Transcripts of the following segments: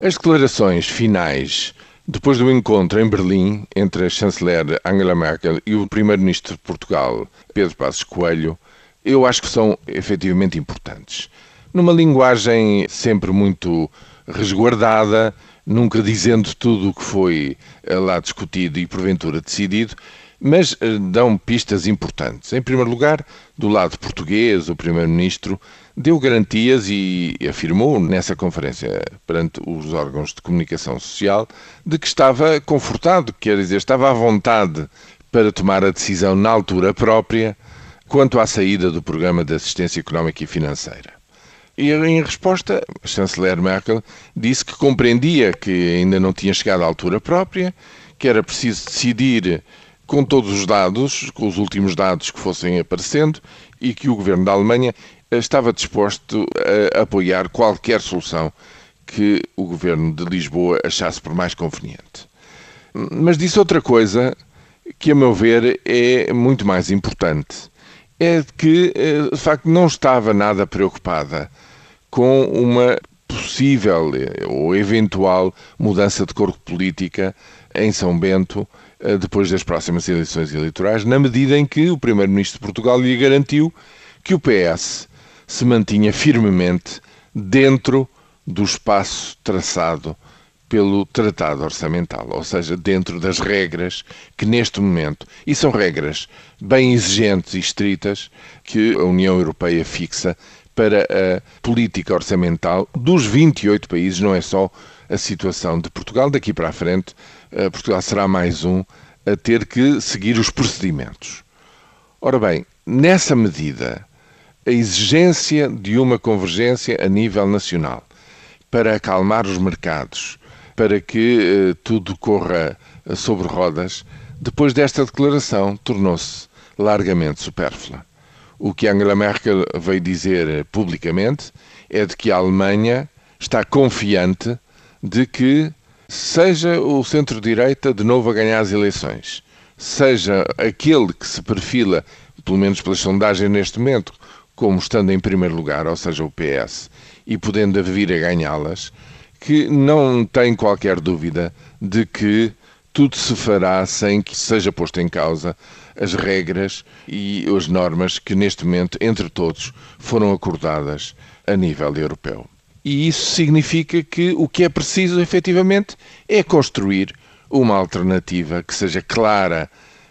As declarações finais depois do encontro em Berlim entre a chanceler Angela Merkel e o primeiro-ministro de Portugal, Pedro Passos Coelho, eu acho que são efetivamente importantes. Numa linguagem sempre muito resguardada, nunca dizendo tudo o que foi eh, lá discutido e porventura decidido, mas eh, dão pistas importantes. Em primeiro lugar, do lado português, o Primeiro-Ministro deu garantias e afirmou nessa conferência perante os órgãos de comunicação social de que estava confortado, quer dizer, estava à vontade para tomar a decisão na altura própria quanto à saída do programa de assistência económica e financeira. E em resposta, a chanceler Merkel disse que compreendia que ainda não tinha chegado à altura própria, que era preciso decidir com todos os dados, com os últimos dados que fossem aparecendo, e que o governo da Alemanha estava disposto a apoiar qualquer solução que o governo de Lisboa achasse por mais conveniente. Mas disse outra coisa que, a meu ver, é muito mais importante. É que, eh, de facto, não estava nada preocupada com uma possível ou eventual mudança de cor política em São Bento eh, depois das próximas eleições eleitorais, na medida em que o Primeiro-Ministro de Portugal lhe garantiu que o PS se mantinha firmemente dentro do espaço traçado pelo Tratado Orçamental, ou seja, dentro das regras que neste momento, e são regras bem exigentes e estritas, que a União Europeia fixa para a política orçamental dos 28 países, não é só a situação de Portugal. Daqui para a frente, eh, Portugal será mais um a ter que seguir os procedimentos. Ora bem, nessa medida, a exigência de uma convergência a nível nacional para acalmar os mercados, para que eh, tudo corra sobre rodas, depois desta declaração tornou-se largamente supérflua. O que Angela Merkel veio dizer publicamente é de que a Alemanha está confiante de que seja o centro-direita de novo a ganhar as eleições, seja aquele que se perfila, pelo menos pelas sondagens neste momento, como estando em primeiro lugar, ou seja, o PS, e podendo vir a ganhá-las, que não tem qualquer dúvida de que tudo se fará sem que seja posto em causa as regras e as normas que neste momento, entre todos, foram acordadas a nível europeu. E isso significa que o que é preciso, efetivamente, é construir uma alternativa que seja clara,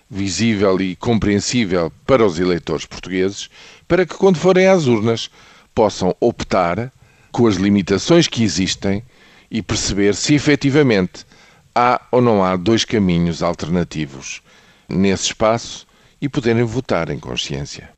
visível e compreensível para os eleitores portugueses, para que, quando forem às urnas, possam optar com as limitações que existem e perceber se efetivamente há ou não há dois caminhos alternativos nesse espaço e poderem votar em consciência.